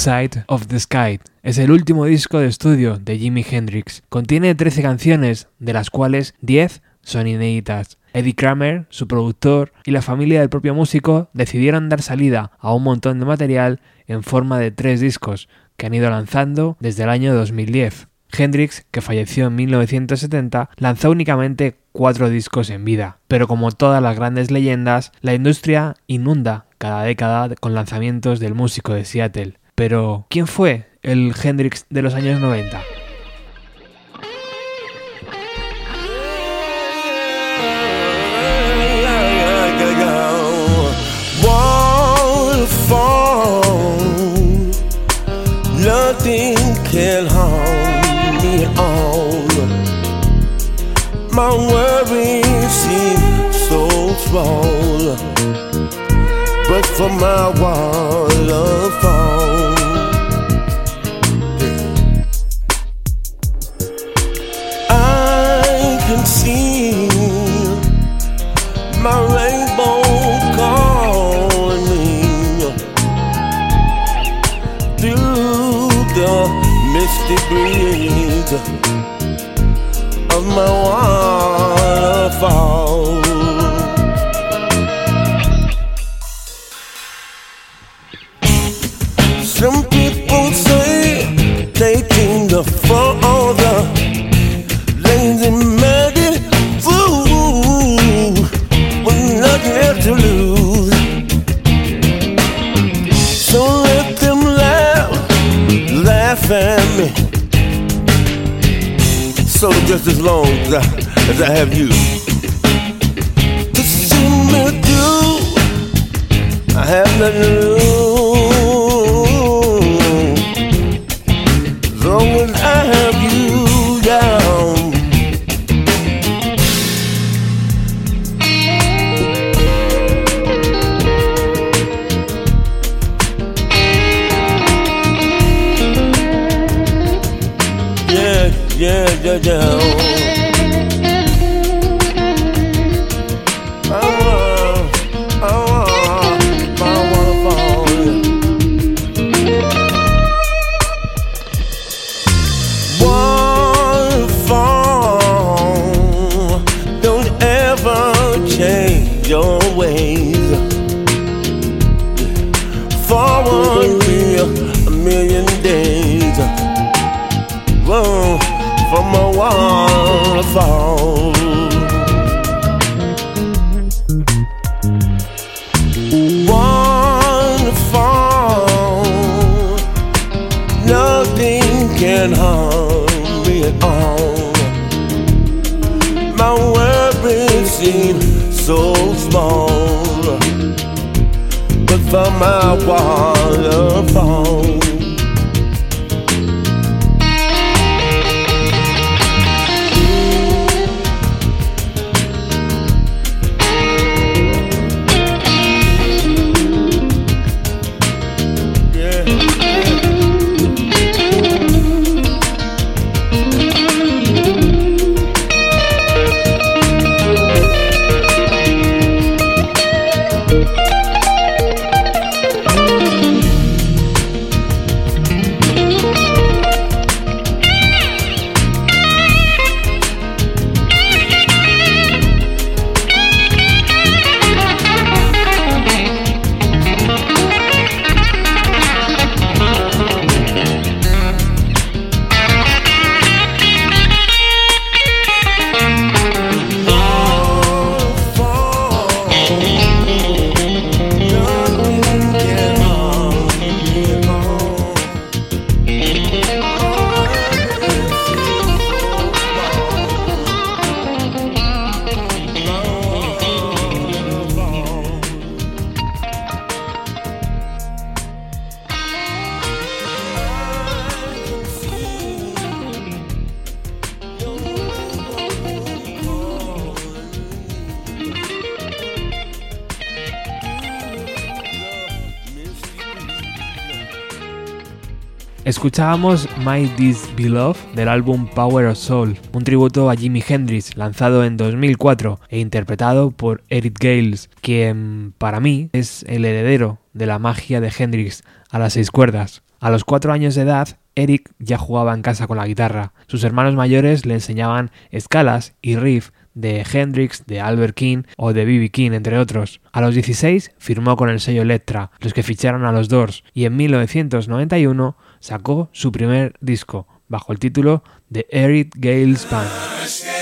Side of the Sky. Es el último disco de estudio de Jimi Hendrix. Contiene 13 canciones, de las cuales 10 son inéditas. Eddie Kramer, su productor y la familia del propio músico decidieron dar salida a un montón de material en forma de tres discos que han ido lanzando desde el año 2010. Hendrix, que falleció en 1970, lanzó únicamente cuatro discos en vida, pero como todas las grandes leyendas, la industria inunda cada década con lanzamientos del músico de Seattle. Pero, ¿quién fue el Hendrix de los años 90? Nothing can harm me on. My worries seem so small but for my waterfall. My waterfall. Some people say they all the lazy mad fool with nothing left to lose. So let them laugh, laugh at me. So just as long as I, as I have you to see me through, I have nothing to lose. Yeah, my Escuchábamos My This Be Love del álbum Power of Soul, un tributo a Jimi Hendrix lanzado en 2004 e interpretado por Eric Gales, quien para mí es el heredero de la magia de Hendrix a las seis cuerdas. A los cuatro años de edad, Eric ya jugaba en casa con la guitarra. Sus hermanos mayores le enseñaban escalas y riff de Hendrix, de Albert King o de B.B. King, entre otros. A los 16 firmó con el sello Electra, los que ficharon a los Doors, y en 1991 sacó su primer disco, bajo el título The Eric Gales Band.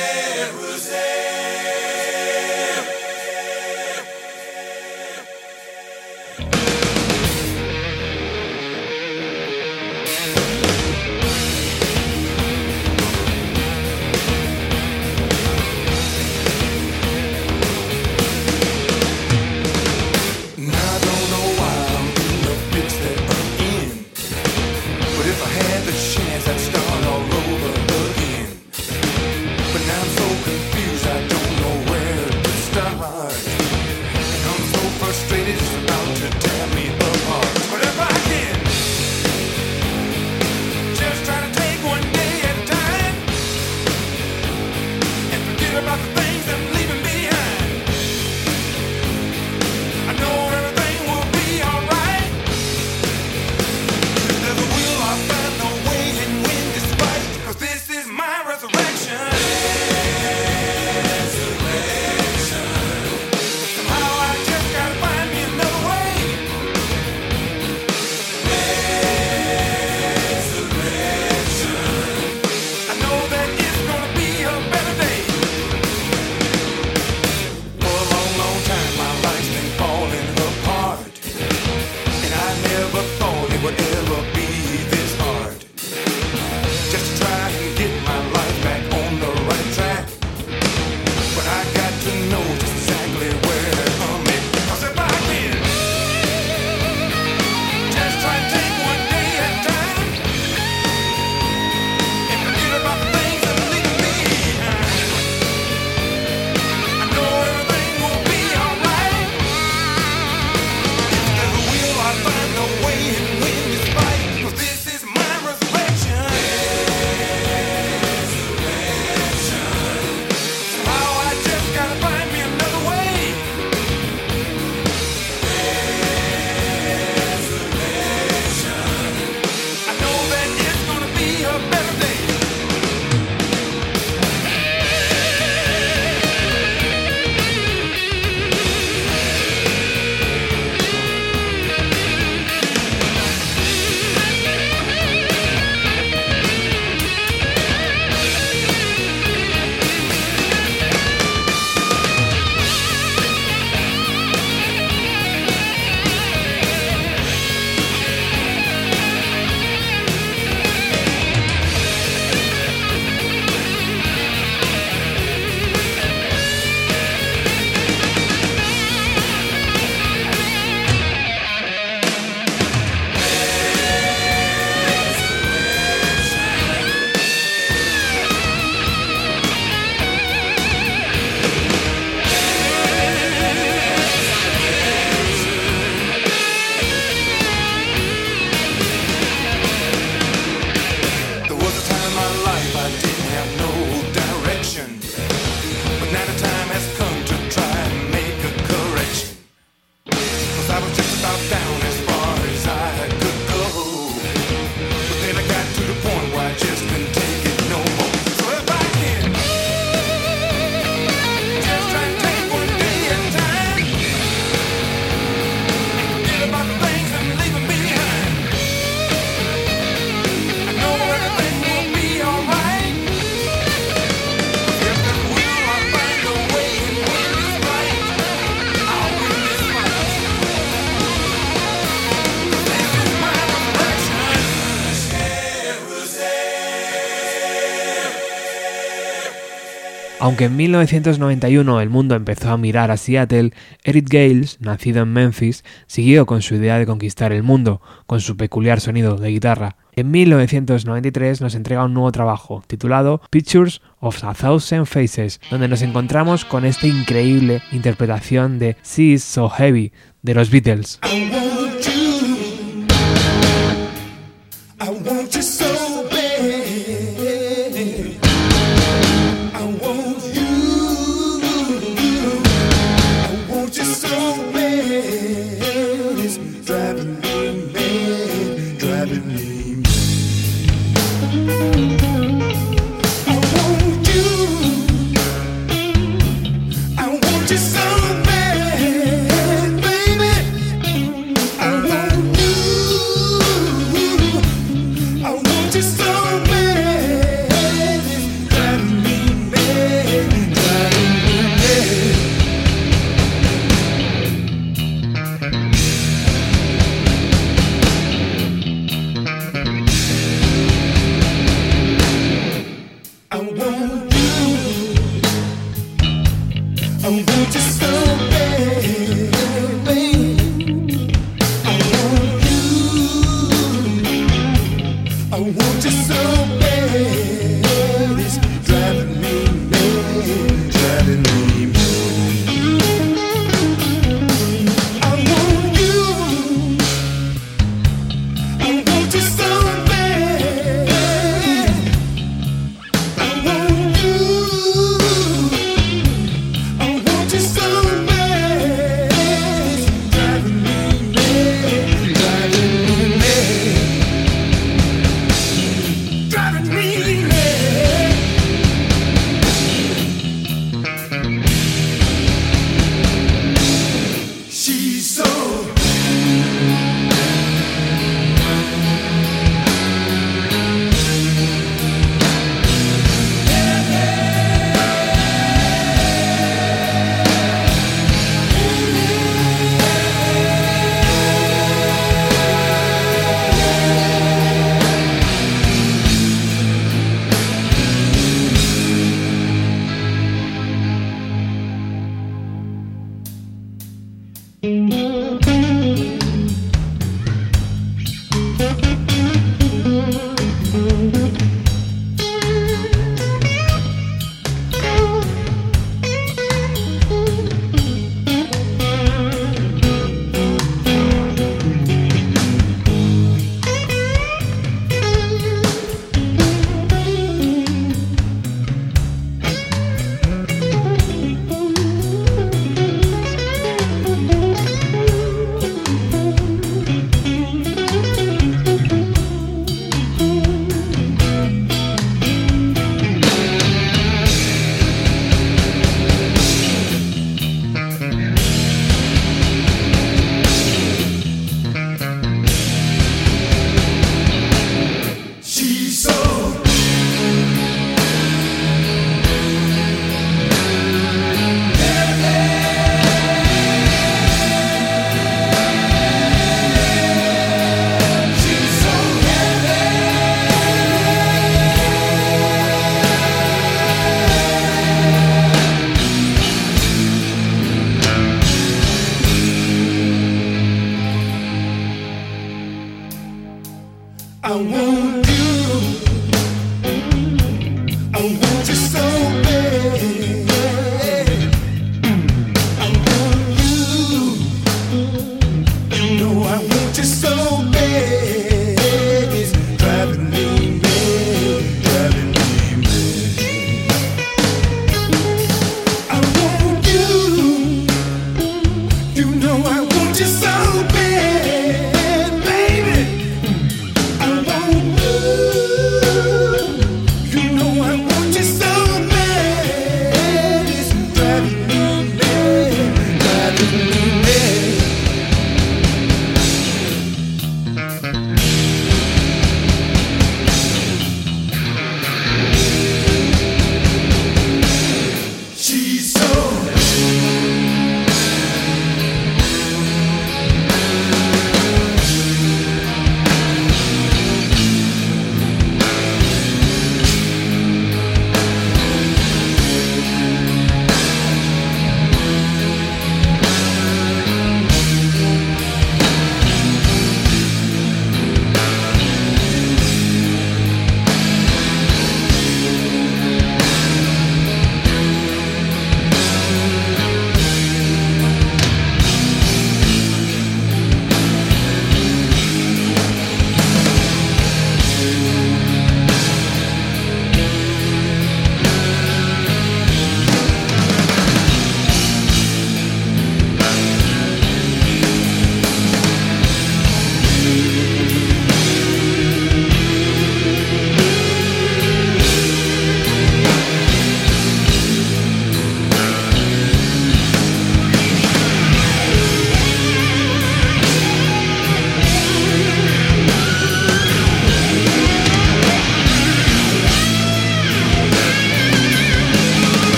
Aunque en 1991 el mundo empezó a mirar a Seattle, Eric Gales, nacido en Memphis, siguió con su idea de conquistar el mundo, con su peculiar sonido de guitarra. En 1993 nos entrega un nuevo trabajo, titulado Pictures of a Thousand Faces, donde nos encontramos con esta increíble interpretación de She Is So Heavy de los Beatles.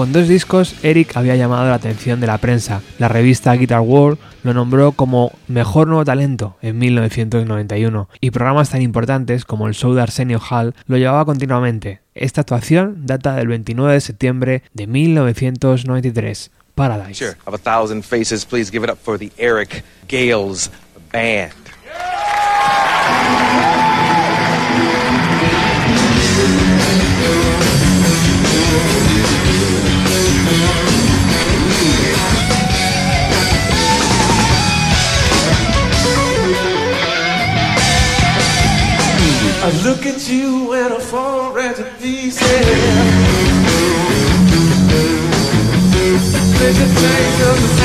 Con dos discos, Eric había llamado la atención de la prensa. La revista Guitar World lo nombró como Mejor Nuevo Talento en 1991 y programas tan importantes como el show de Arsenio Hall lo llevaba continuamente. Esta actuación data del 29 de septiembre de 1993. Paradise. Sure. Of a thousand faces, please give it up for the Eric Gales Band. I look at you and I fall right to pieces. There's a change of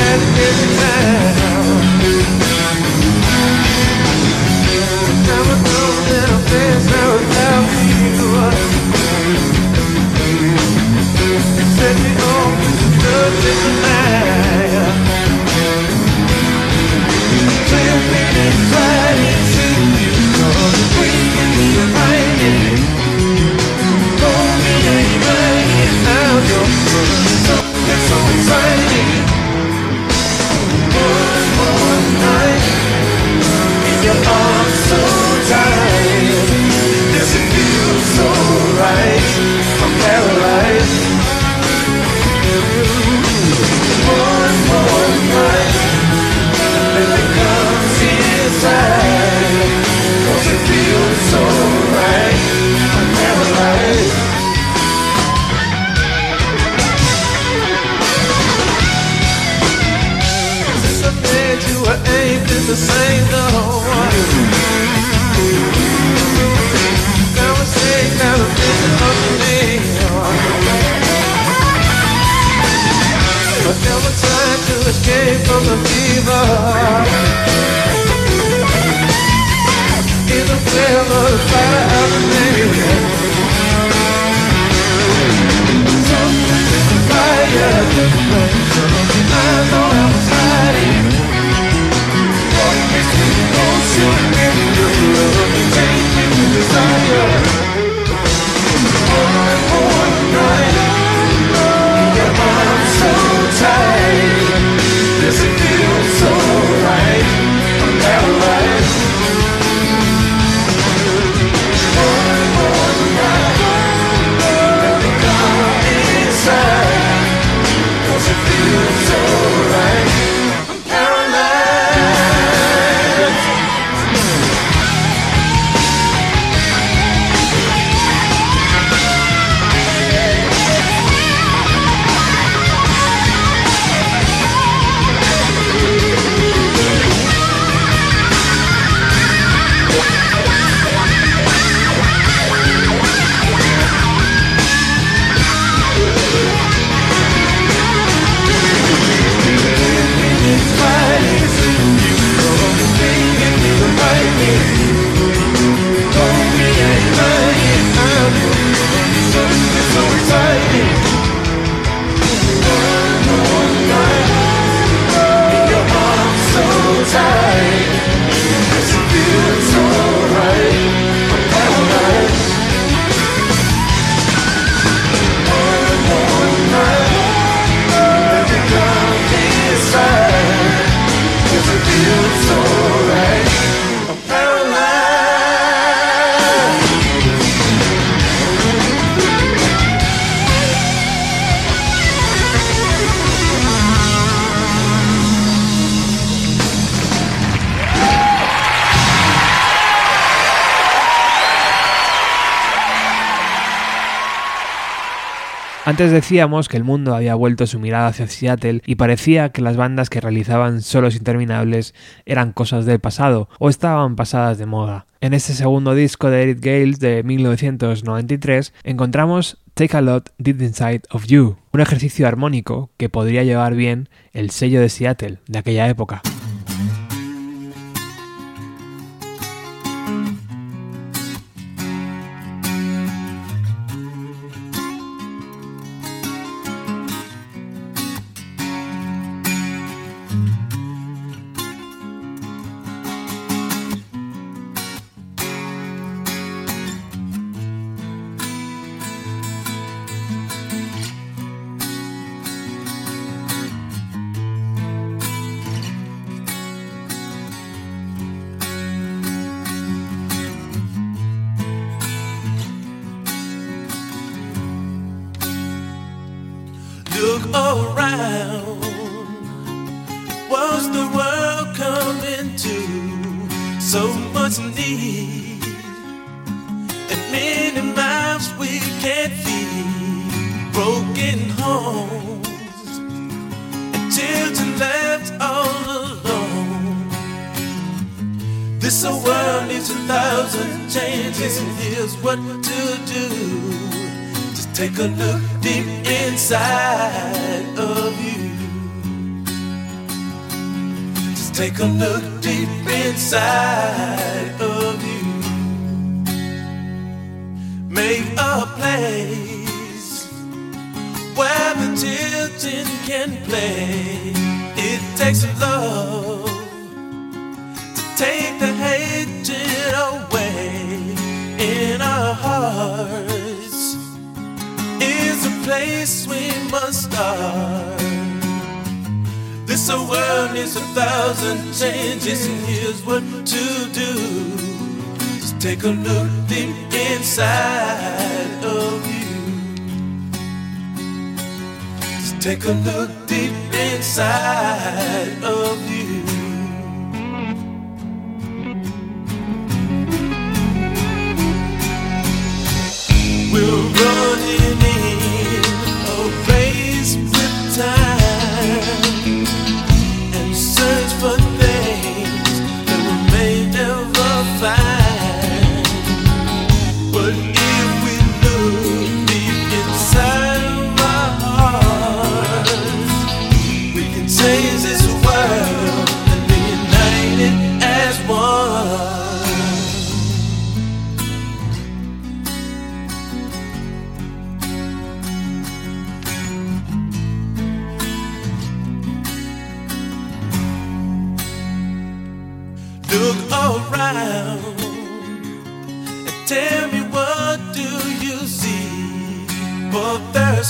Antes decíamos que el mundo había vuelto su mirada hacia Seattle y parecía que las bandas que realizaban solos interminables eran cosas del pasado o estaban pasadas de moda. En este segundo disco de Eric Gales de 1993 encontramos Take a Lot Deep Inside of You, un ejercicio armónico que podría llevar bien el sello de Seattle de aquella época. Place we must start. This old world needs a thousand changes, and here's what to do. Just take a look deep inside of you. Just take a look deep inside of you. We're running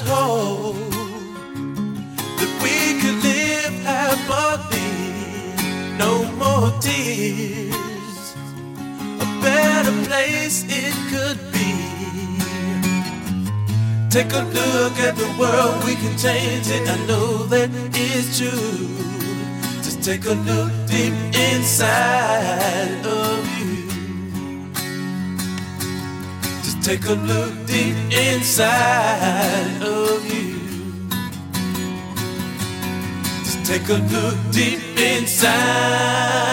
Hope that we could live happily, no more tears. A better place it could be. Take a look at the world, we can change it. I know that it's true. Just take a look deep inside of you. Take a look deep inside of you. Just take a look deep inside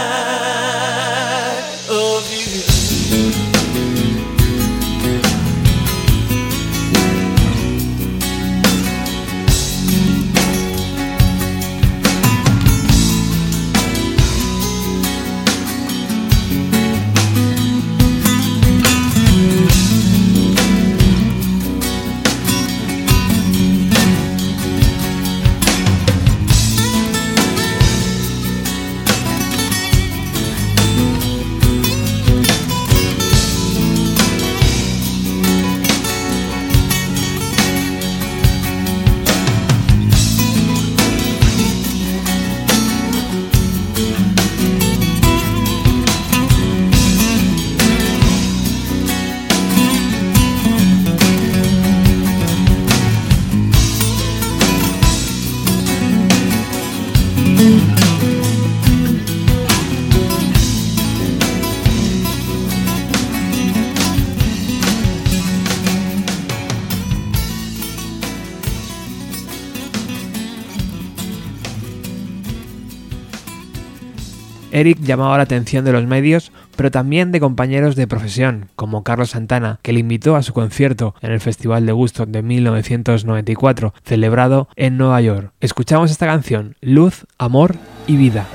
Eric llamaba la atención de los medios, pero también de compañeros de profesión, como Carlos Santana, que le invitó a su concierto en el Festival de Gusto de 1994, celebrado en Nueva York. Escuchamos esta canción, Luz, Amor y Vida.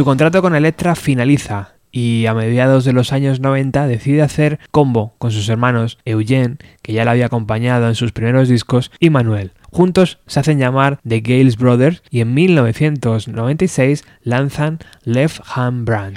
Su contrato con Elektra finaliza y a mediados de los años 90 decide hacer combo con sus hermanos Eugene, que ya la había acompañado en sus primeros discos, y Manuel. Juntos se hacen llamar The Gales Brothers y en 1996 lanzan Left Hand Brand.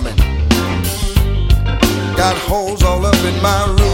coming. Got holes all up in my room.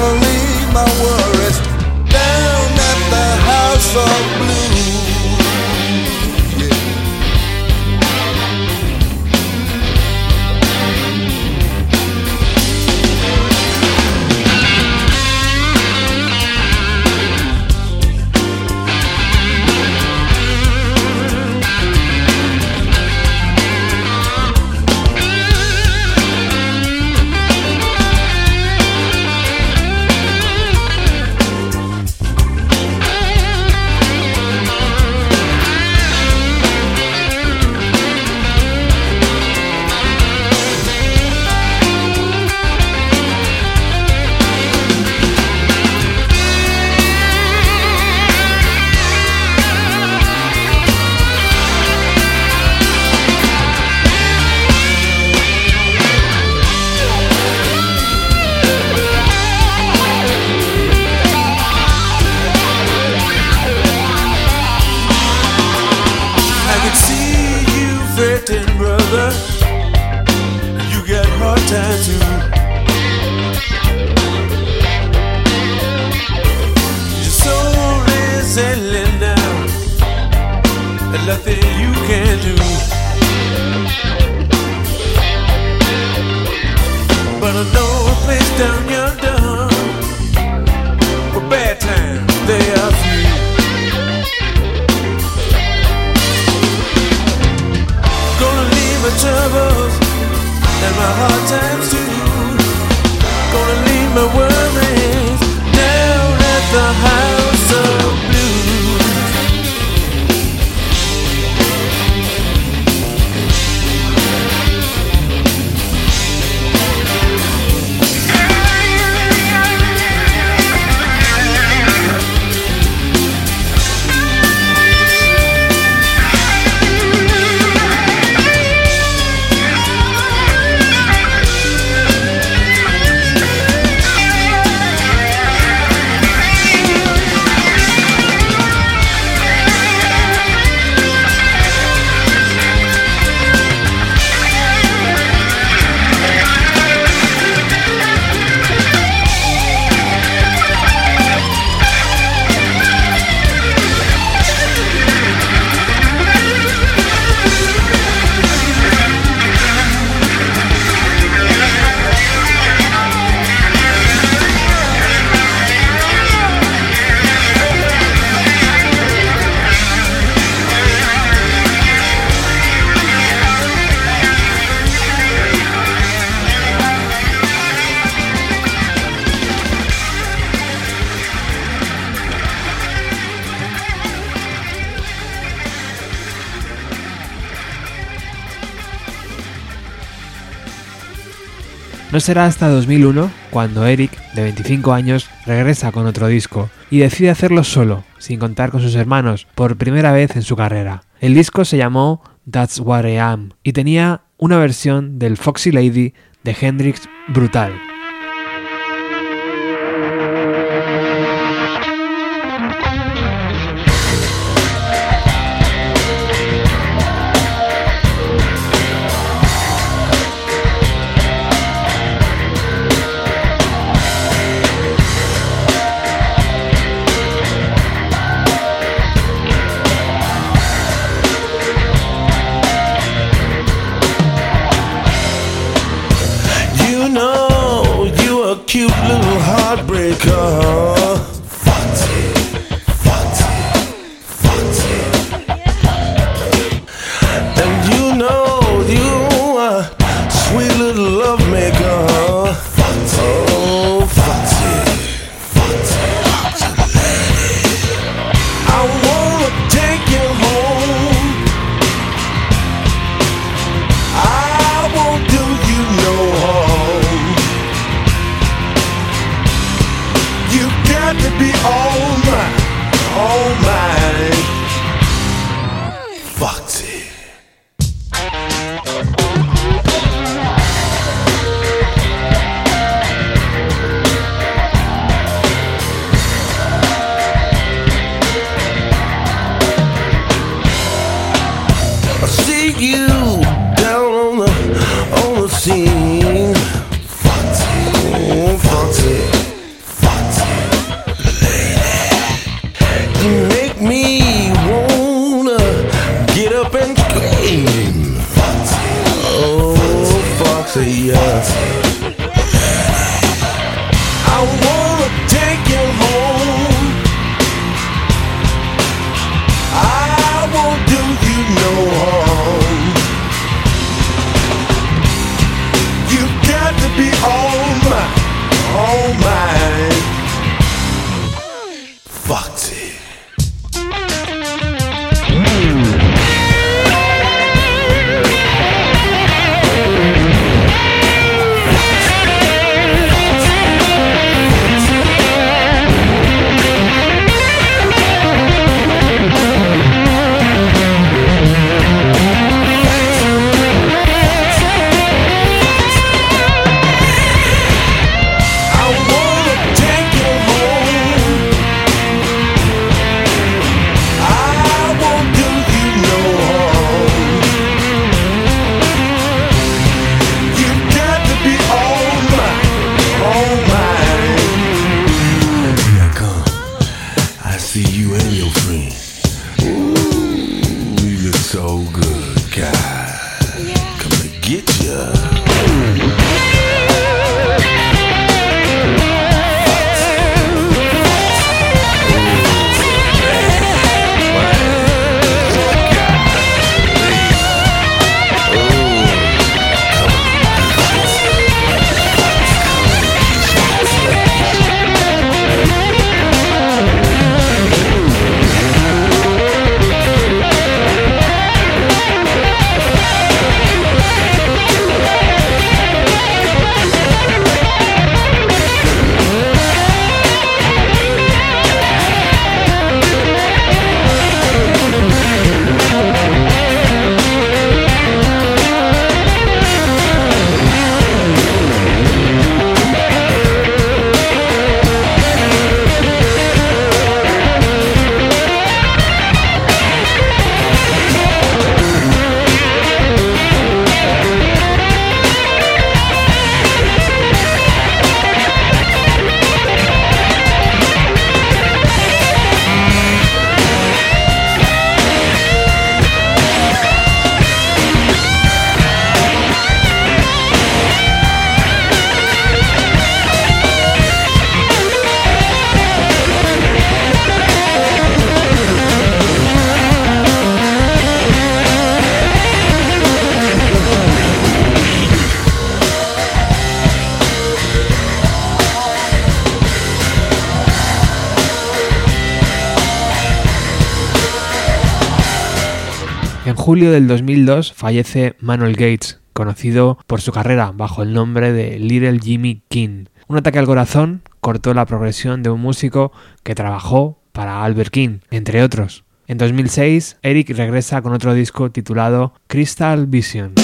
gonna leave my worries down at the house of blues. será hasta 2001 cuando Eric, de 25 años, regresa con otro disco y decide hacerlo solo, sin contar con sus hermanos, por primera vez en su carrera. El disco se llamó That's What I Am y tenía una versión del Foxy Lady de Hendrix brutal. you. julio del 2002 fallece Manuel Gates, conocido por su carrera bajo el nombre de Little Jimmy King. Un ataque al corazón cortó la progresión de un músico que trabajó para Albert King, entre otros. En 2006, Eric regresa con otro disco titulado Crystal Vision.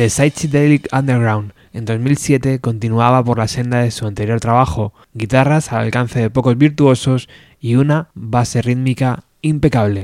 The Psychedelic Underground. En 2007 continuaba por la senda de su anterior trabajo, guitarras al alcance de pocos virtuosos y una base rítmica impecable.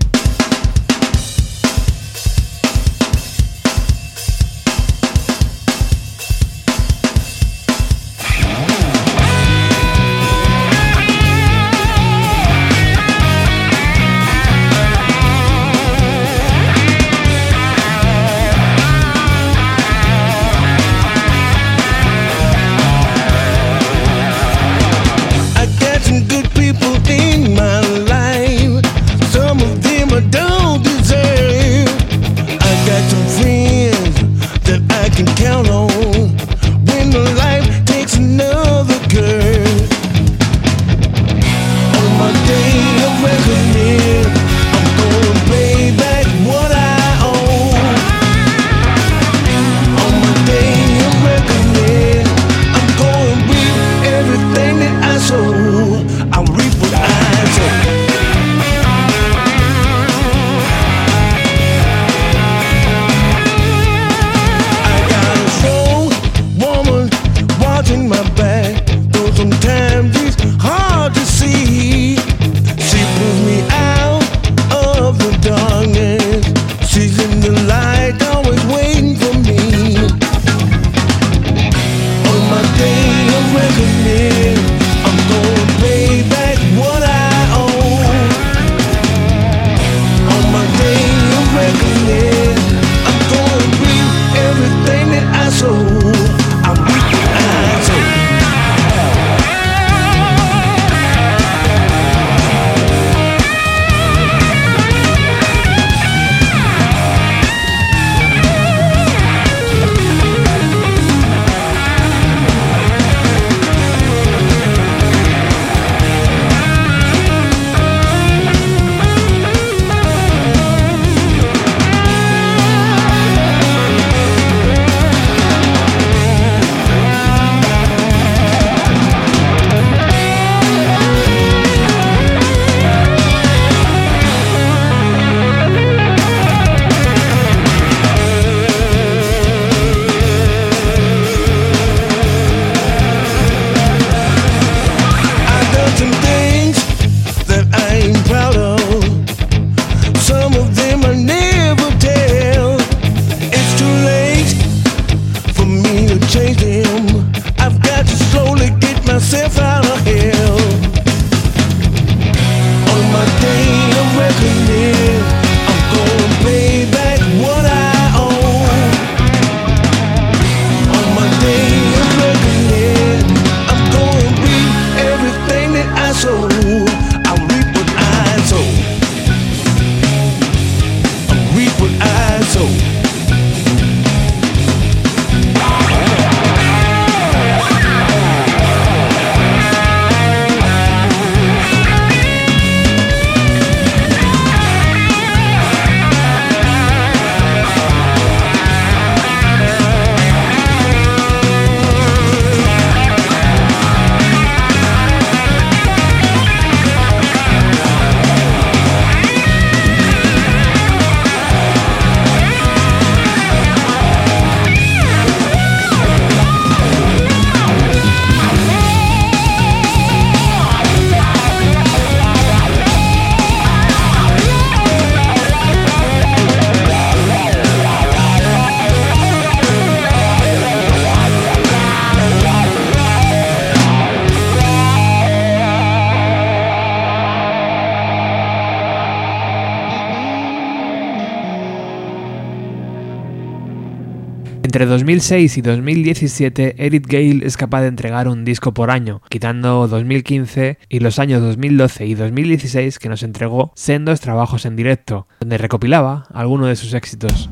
Entre 2006 y 2017, Eric Gale es capaz de entregar un disco por año, quitando 2015 y los años 2012 y 2016 que nos entregó sendos trabajos en directo, donde recopilaba algunos de sus éxitos.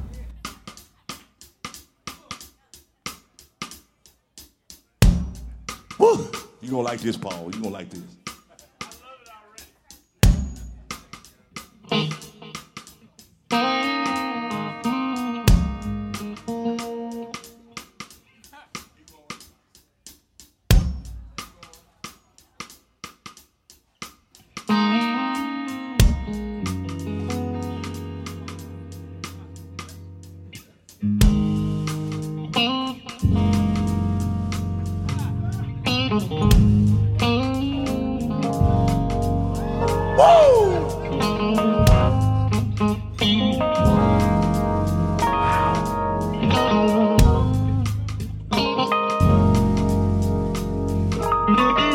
Check it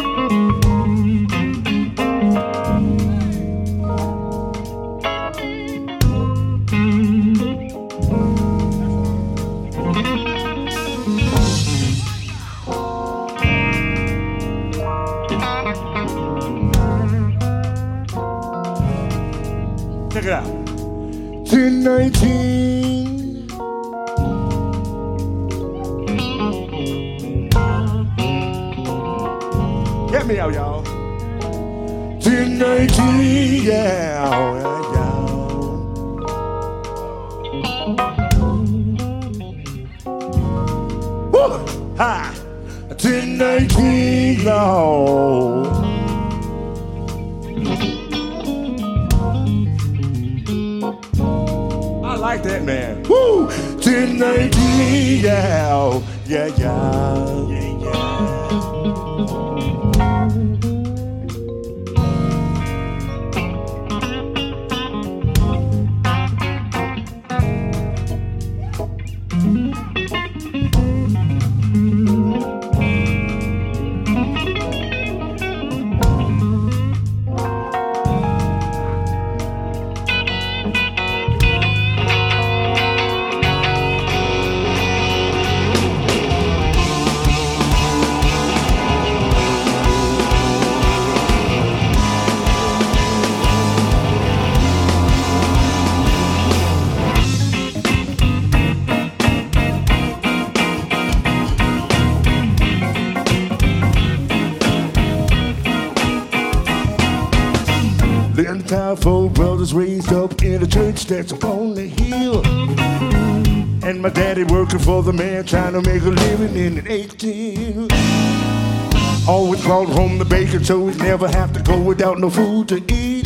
so he'd never have to go without no food to eat.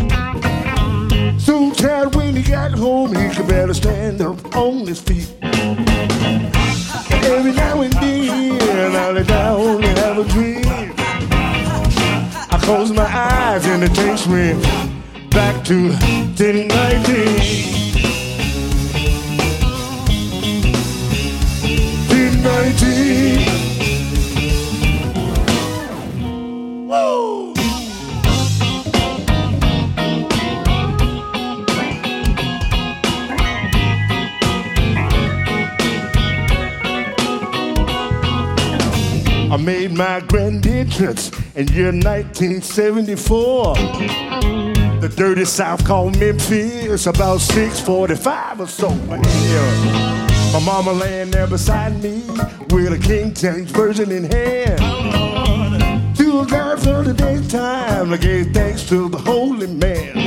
So tired when he got home he could barely stand up on his feet. Every now and then I lay down and have a dream. I close my eyes and it takes me back to I made my grand entrance in year 1974. The dirty South called Memphis about 645 or so. My mama laying there beside me with a King James version in hand. To God for the daytime, I gave thanks to the holy man.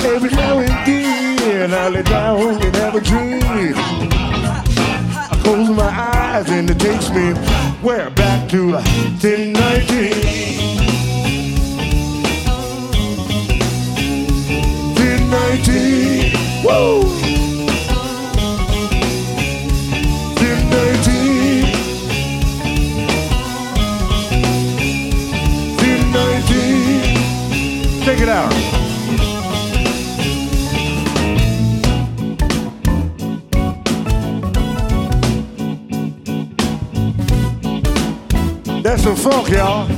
Every now and then I lay down and have a dream. Close my eyes and it takes me where back to 1019. 1019. Woo! That's some funk, y'all.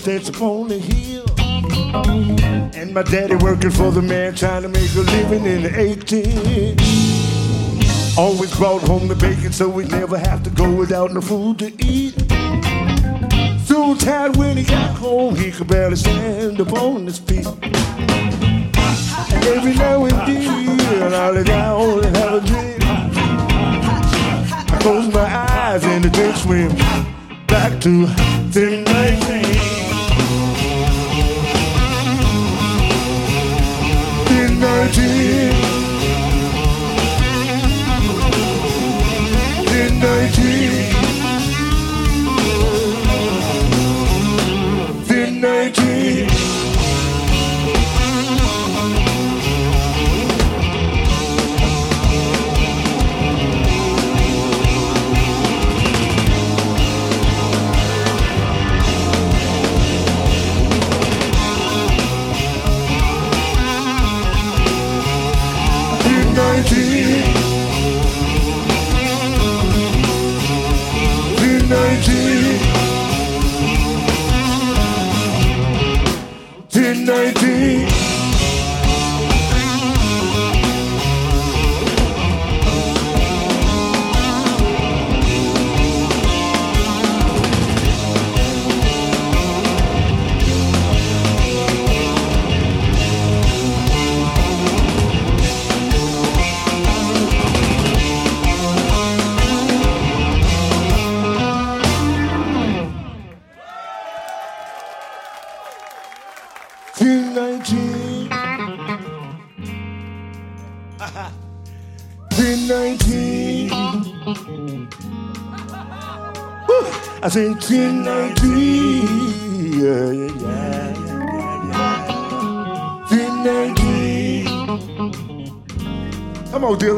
That's upon the hill. And my daddy working for the man trying to make a living in the 80s. Always brought home the bacon so we never have to go without no food to eat. So tired when he got home, he could barely stand up on his feet. And every now and then, I lay down and have a drink. I close my eyes and the drink swim back to the 19. authority. Till I be, yeah, yeah, yeah, yeah. Till I be. Come on, dear.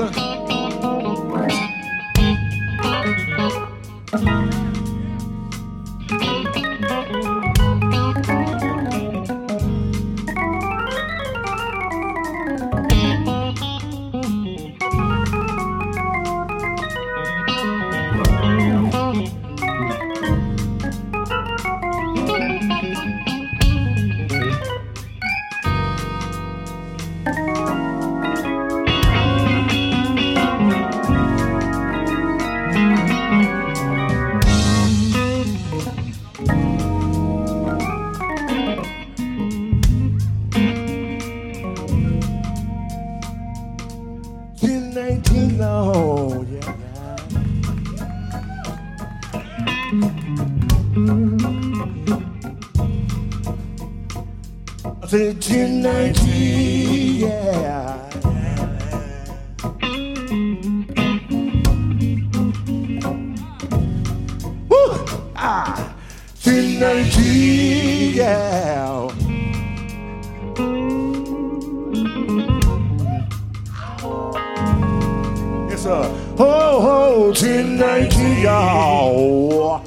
好好前嚟自由。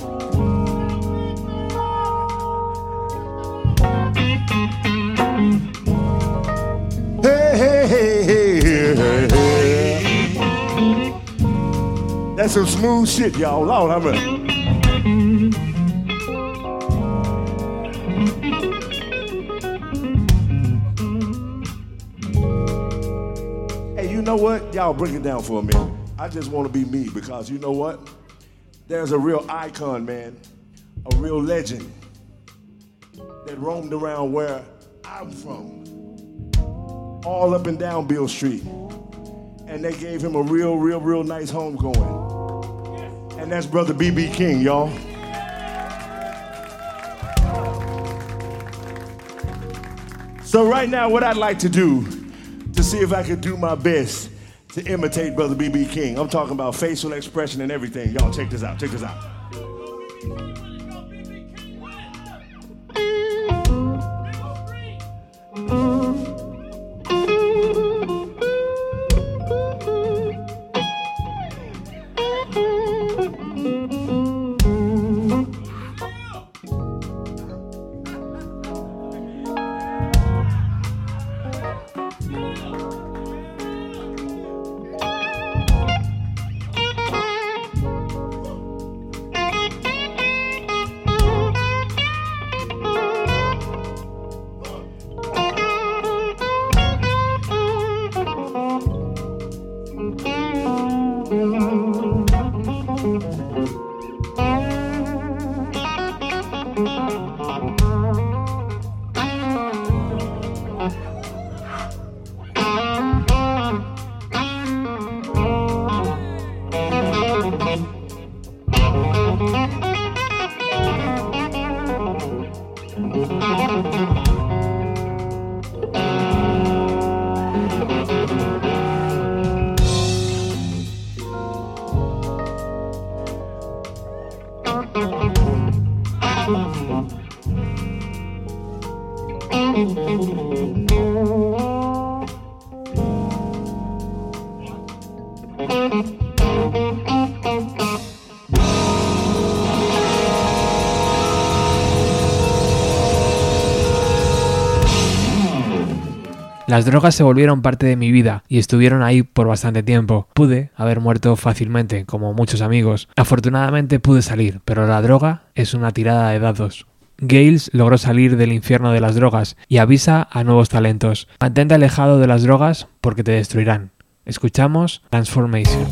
That's some smooth shit, y'all. Lord, I'm a. know what? Y'all bring it down for a minute. I just want to be me because you know what? There's a real icon, man, a real legend that roamed around where I'm from, all up and down Beale Street. And they gave him a real, real, real nice home going. And that's Brother B.B. King, y'all. So right now, what I'd like to do to see if I could do my best to imitate Brother B.B. King. I'm talking about facial expression and everything. Y'all, check this out. Check this out. Las drogas se volvieron parte de mi vida y estuvieron ahí por bastante tiempo. Pude haber muerto fácilmente, como muchos amigos. Afortunadamente pude salir, pero la droga es una tirada de dados. Gales logró salir del infierno de las drogas y avisa a nuevos talentos. Mantente alejado de las drogas porque te destruirán. Escuchamos Transformation.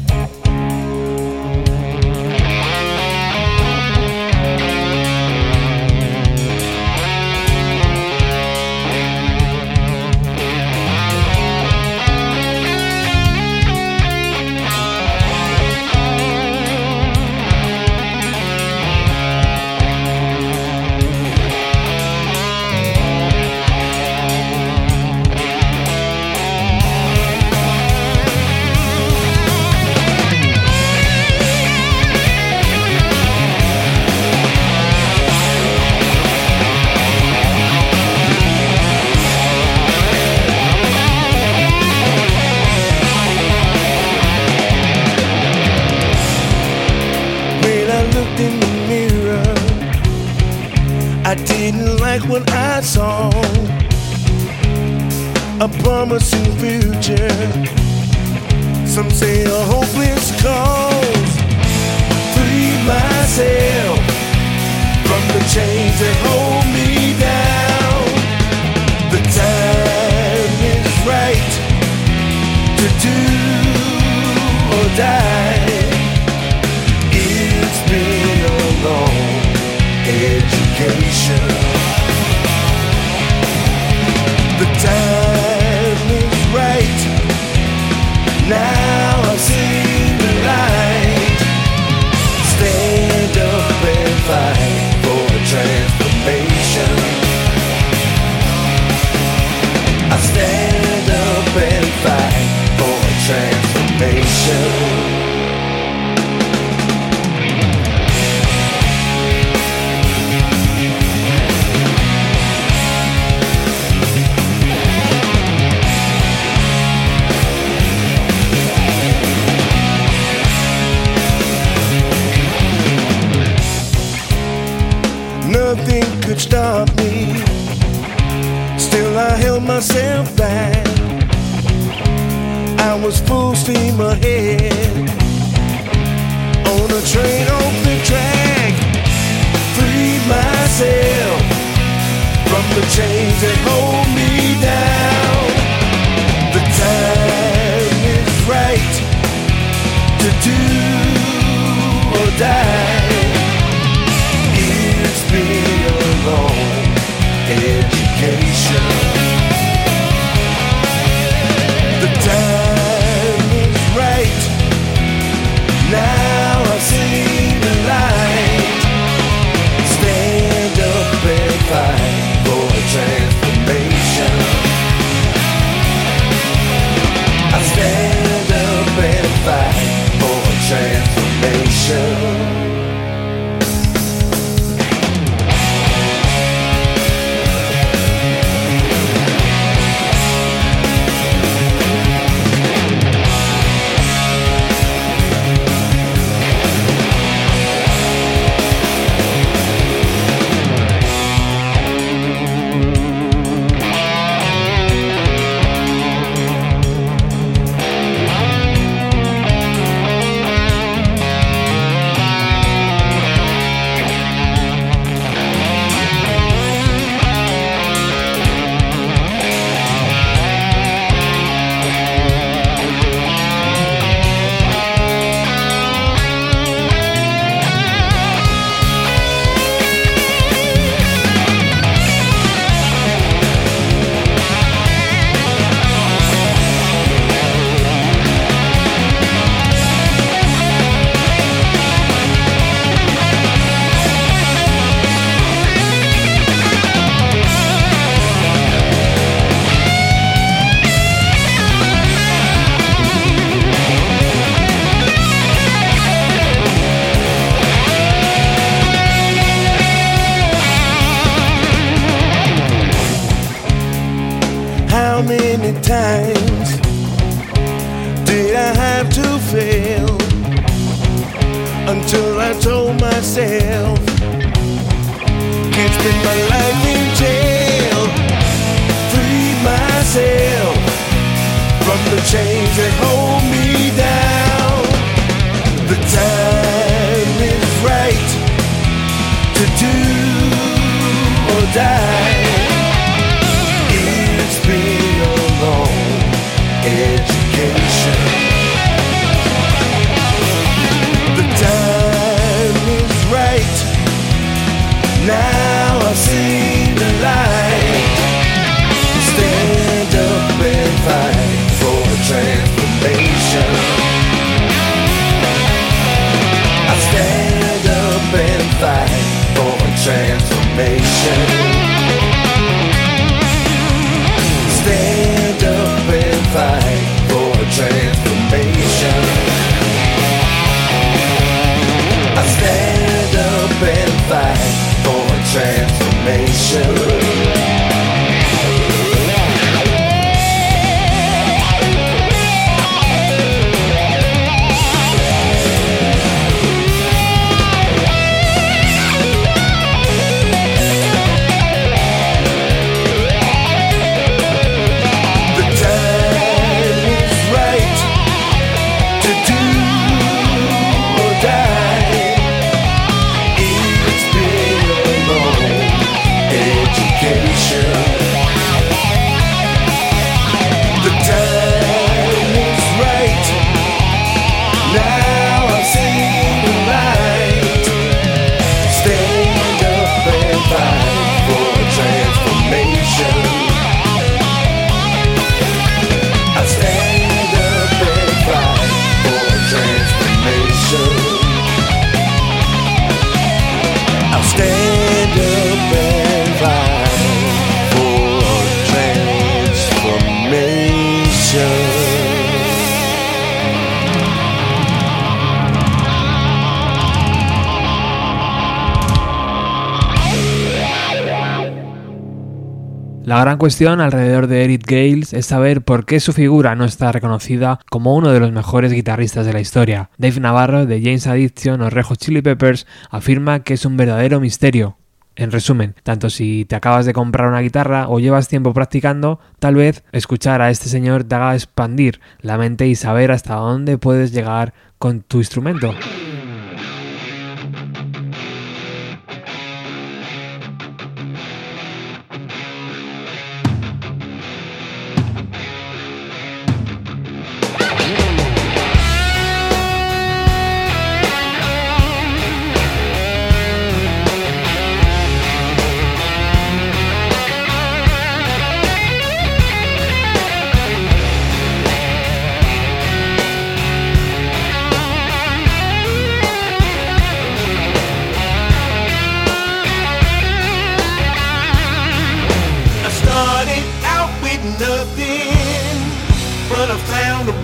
Cuestión alrededor de Eric Gales es saber por qué su figura no está reconocida como uno de los mejores guitarristas de la historia. Dave Navarro de James Addiction o Rejo Chili Peppers afirma que es un verdadero misterio. En resumen, tanto si te acabas de comprar una guitarra o llevas tiempo practicando, tal vez escuchar a este señor te haga expandir la mente y saber hasta dónde puedes llegar con tu instrumento.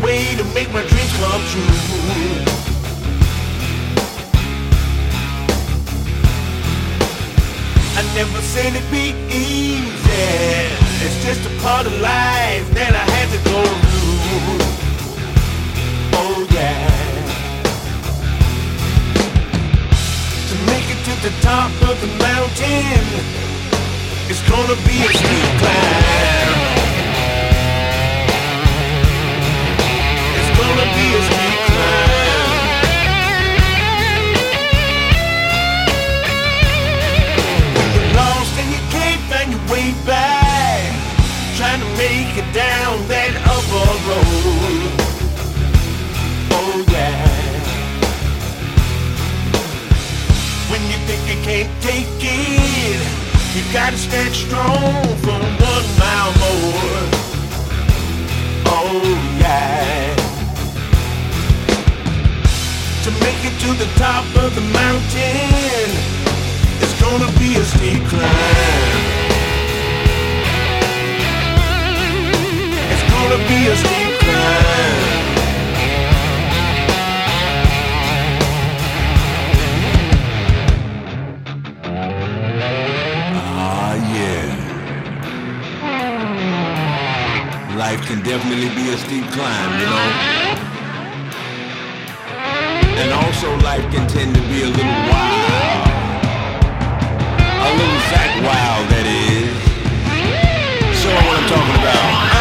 Way to make my dreams come true. I never said it'd be easy. It's just a part of life that I had to go through. Oh yeah. To make it to the top of the mountain. It's gonna be a steep climb. Strong for one mile more. Oh yeah. Make it to the top of the mountain, it's gonna be a steep climb. It's gonna be a steep climb. Ah, yeah. life can definitely be a steep climb, you know. And also life can tend to be a little wild. A little Zakk Wylde, that is. Show what I'm talking about.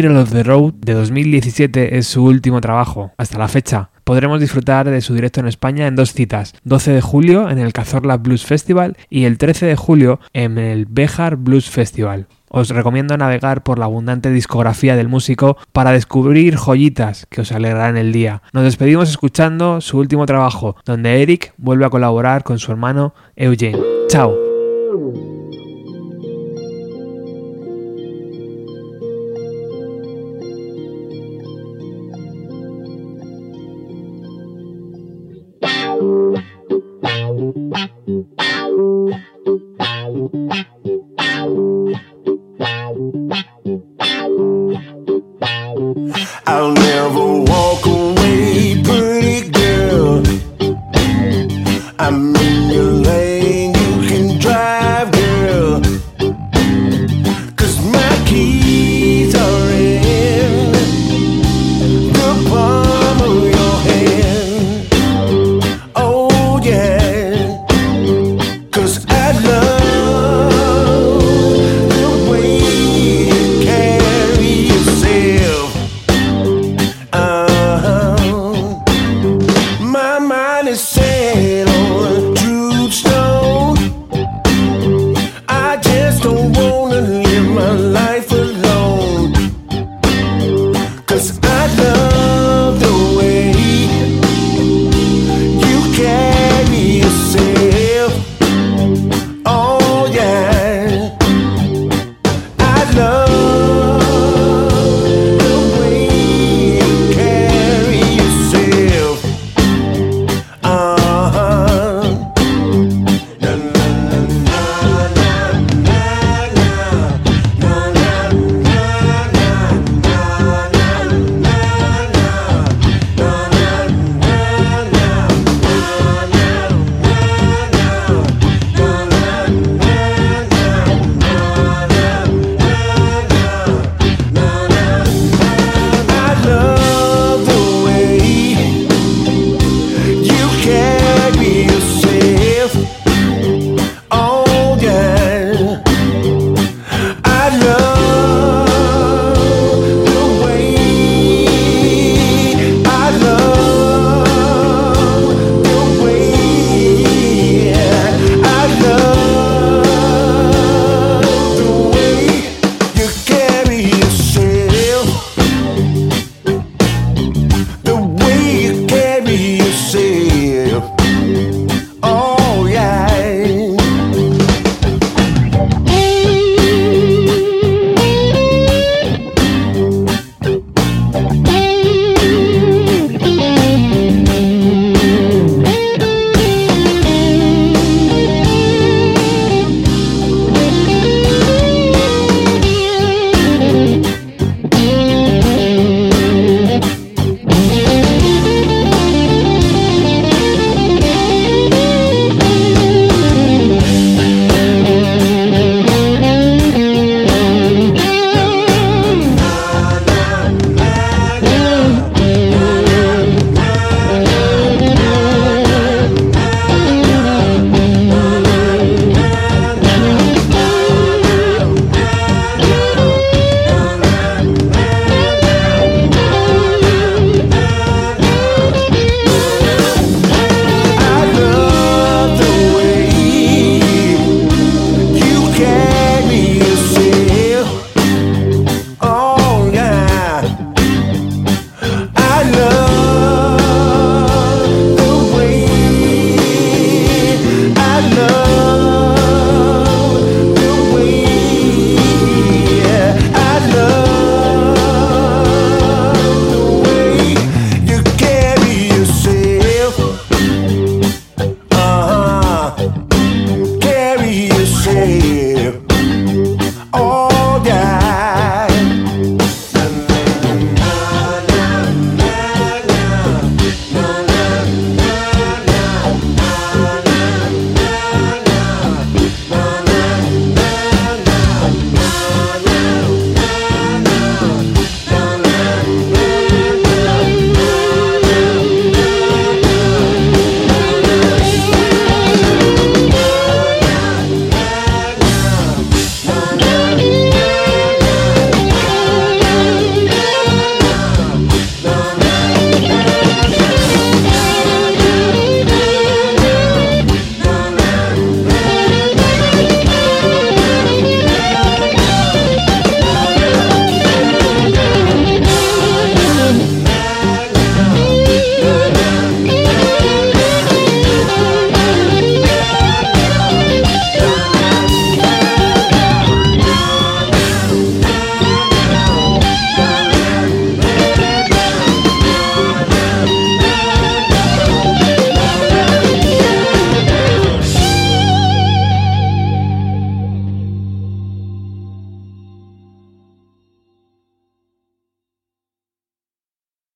Middle of the Road de 2017 es su último trabajo. Hasta la fecha, podremos disfrutar de su directo en España en dos citas, 12 de julio en el Cazorla Blues Festival y el 13 de julio en el Bejar Blues Festival. Os recomiendo navegar por la abundante discografía del músico para descubrir joyitas que os alegrarán el día. Nos despedimos escuchando su último trabajo, donde Eric vuelve a colaborar con su hermano Eugene. ¡Chao!